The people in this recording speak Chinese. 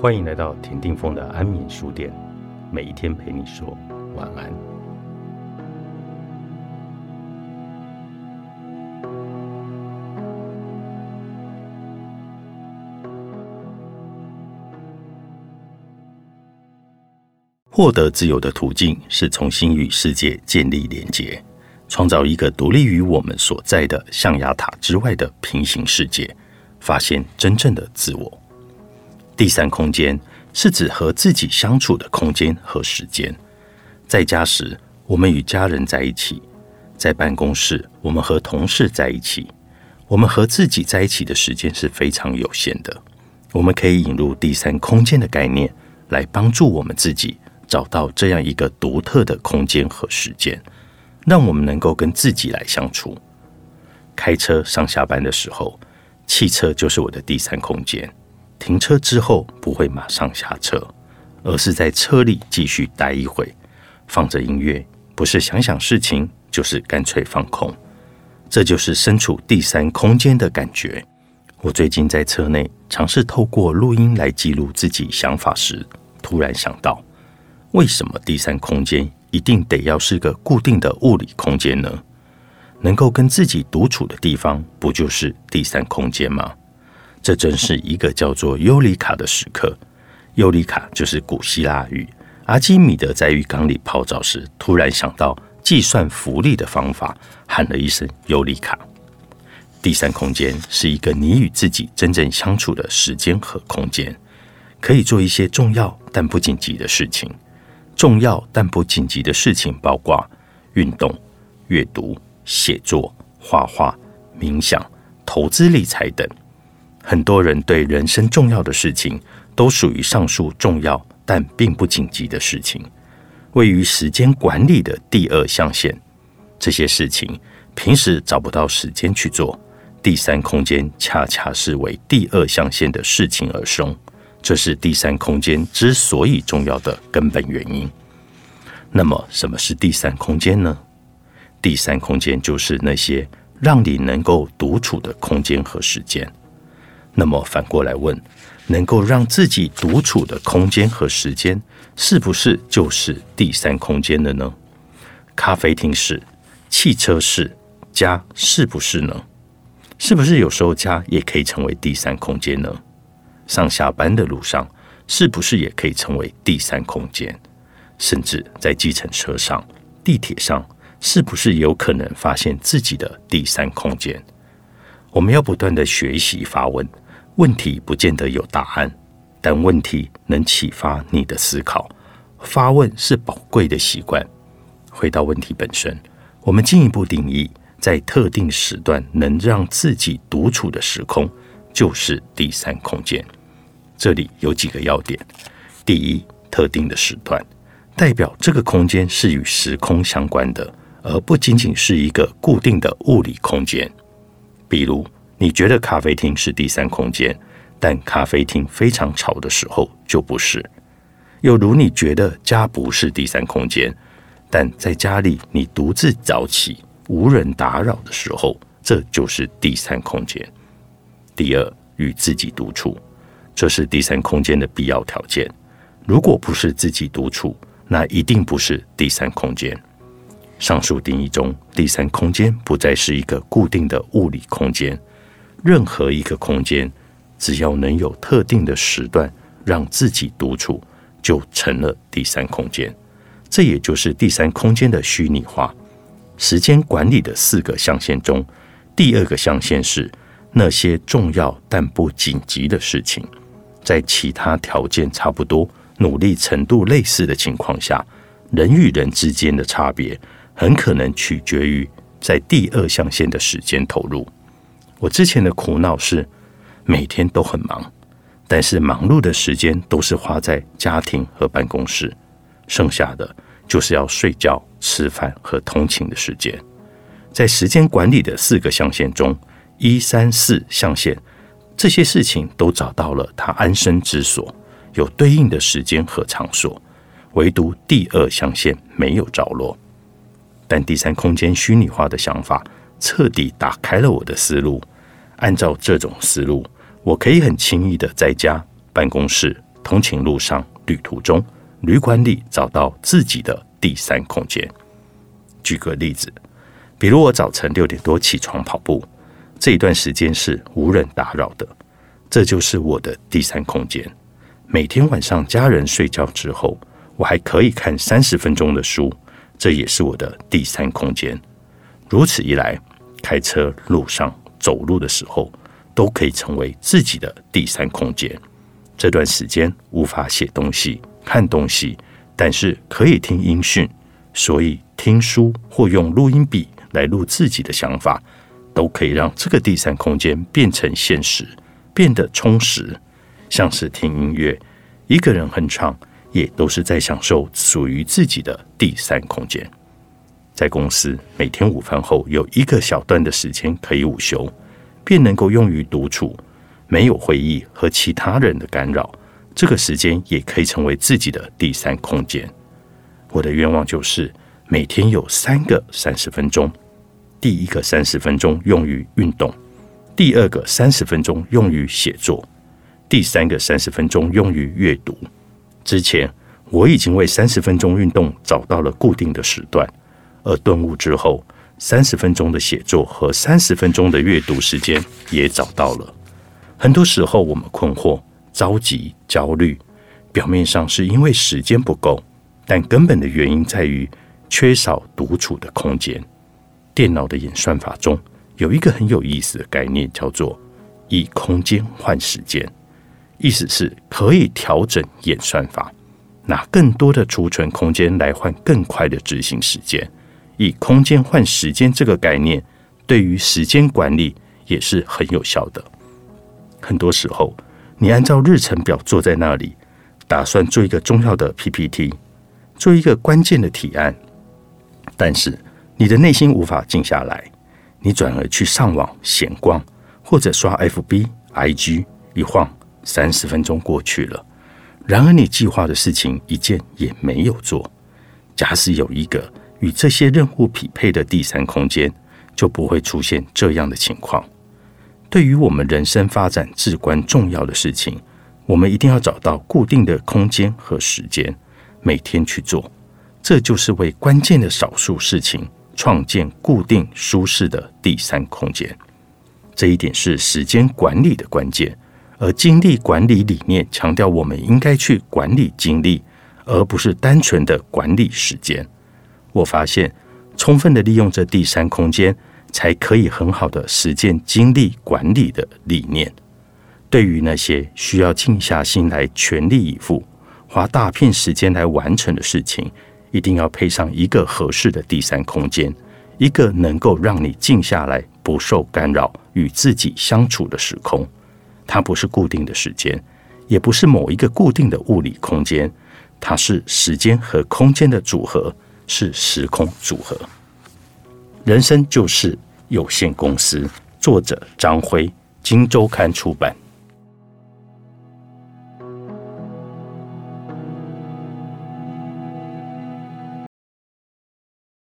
欢迎来到田定峰的安眠书店，每一天陪你说晚安。获得自由的途径是重新与世界建立连结，创造一个独立于我们所在的象牙塔之外的平行世界，发现真正的自我。第三空间是指和自己相处的空间和时间。在家时，我们与家人在一起；在办公室，我们和同事在一起。我们和自己在一起的时间是非常有限的。我们可以引入第三空间的概念，来帮助我们自己找到这样一个独特的空间和时间，让我们能够跟自己来相处。开车上下班的时候，汽车就是我的第三空间。停车之后不会马上下车，而是在车里继续待一会，放着音乐，不是想想事情，就是干脆放空。这就是身处第三空间的感觉。我最近在车内尝试透过录音来记录自己想法时，突然想到，为什么第三空间一定得要是个固定的物理空间呢？能够跟自己独处的地方，不就是第三空间吗？这真是一个叫做尤里卡的时刻。尤里卡就是古希腊语。阿基米德在浴缸里泡澡时，突然想到计算浮力的方法，喊了一声“尤里卡”。第三空间是一个你与自己真正相处的时间和空间，可以做一些重要但不紧急的事情。重要但不紧急的事情包括运动、阅读、写作、画画、冥想、投资理财等。很多人对人生重要的事情都属于上述重要但并不紧急的事情，位于时间管理的第二象限。这些事情平时找不到时间去做，第三空间恰恰是为第二象限的事情而生，这是第三空间之所以重要的根本原因。那么，什么是第三空间呢？第三空间就是那些让你能够独处的空间和时间。那么反过来问，能够让自己独处的空间和时间，是不是就是第三空间了呢？咖啡厅是，汽车是，家是不是呢？是不是有时候家也可以成为第三空间呢？上下班的路上，是不是也可以成为第三空间？甚至在计程车上、地铁上，是不是有可能发现自己的第三空间？我们要不断的学习发问，问题不见得有答案，但问题能启发你的思考。发问是宝贵的习惯。回到问题本身，我们进一步定义，在特定时段能让自己独处的时空，就是第三空间。这里有几个要点：第一，特定的时段，代表这个空间是与时空相关的，而不仅仅是一个固定的物理空间。比如，你觉得咖啡厅是第三空间，但咖啡厅非常吵的时候就不是；又如你觉得家不是第三空间，但在家里你独自早起、无人打扰的时候，这就是第三空间。第二，与自己独处，这是第三空间的必要条件。如果不是自己独处，那一定不是第三空间。上述定义中，第三空间不再是一个固定的物理空间。任何一个空间，只要能有特定的时段让自己独处，就成了第三空间。这也就是第三空间的虚拟化。时间管理的四个象限中，第二个象限是那些重要但不紧急的事情。在其他条件差不多、努力程度类似的情况下，人与人之间的差别。很可能取决于在第二象限的时间投入。我之前的苦恼是每天都很忙，但是忙碌的时间都是花在家庭和办公室，剩下的就是要睡觉、吃饭和通勤的时间。在时间管理的四个象限中，一、三、四象限这些事情都找到了它安身之所，有对应的时间和场所，唯独第二象限没有着落。但第三空间虚拟化的想法彻底打开了我的思路。按照这种思路，我可以很轻易的在家、办公室、通勤路上、旅途中、旅馆里找到自己的第三空间。举个例子，比如我早晨六点多起床跑步，这一段时间是无人打扰的，这就是我的第三空间。每天晚上家人睡觉之后，我还可以看三十分钟的书，这也是我的第三空间。如此一来，开车路上、走路的时候，都可以成为自己的第三空间。这段时间无法写东西、看东西，但是可以听音讯，所以听书或用录音笔来录自己的想法，都可以让这个第三空间变成现实，变得充实。像是听音乐，一个人哼唱，也都是在享受属于自己的第三空间。在公司，每天午饭后有一个小段的时间可以午休，便能够用于独处，没有会议和其他人的干扰。这个时间也可以成为自己的第三空间。我的愿望就是每天有三个三十分钟，第一个三十分钟用于运动，第二个三十分钟用于写作，第三个三十分钟用于阅读。之前我已经为三十分钟运动找到了固定的时段。而顿悟之后，三十分钟的写作和三十分钟的阅读时间也找到了。很多时候，我们困惑、着急、焦虑，表面上是因为时间不够，但根本的原因在于缺少独处的空间。电脑的演算法中有一个很有意思的概念，叫做“以空间换时间”，意思是可以调整演算法，拿更多的储存空间来换更快的执行时间。以空间换时间这个概念，对于时间管理也是很有效的。很多时候，你按照日程表坐在那里，打算做一个重要的 PPT，做一个关键的提案，但是你的内心无法静下来，你转而去上网闲逛，或者刷 FB、IG，一晃三十分钟过去了，然而你计划的事情一件也没有做。假使有一个。与这些任务匹配的第三空间，就不会出现这样的情况。对于我们人生发展至关重要的事情，我们一定要找到固定的空间和时间，每天去做。这就是为关键的少数事情创建固定舒适的第三空间。这一点是时间管理的关键，而精力管理理念强调，我们应该去管理精力，而不是单纯的管理时间。我发现，充分的利用这第三空间，才可以很好的实践精力管理的理念。对于那些需要静下心来全力以赴、花大片时间来完成的事情，一定要配上一个合适的第三空间，一个能够让你静下来、不受干扰、与自己相处的时空。它不是固定的时间，也不是某一个固定的物理空间，它是时间和空间的组合。是时空组合。人生就是有限公司。作者：张辉，《金周刊》出版。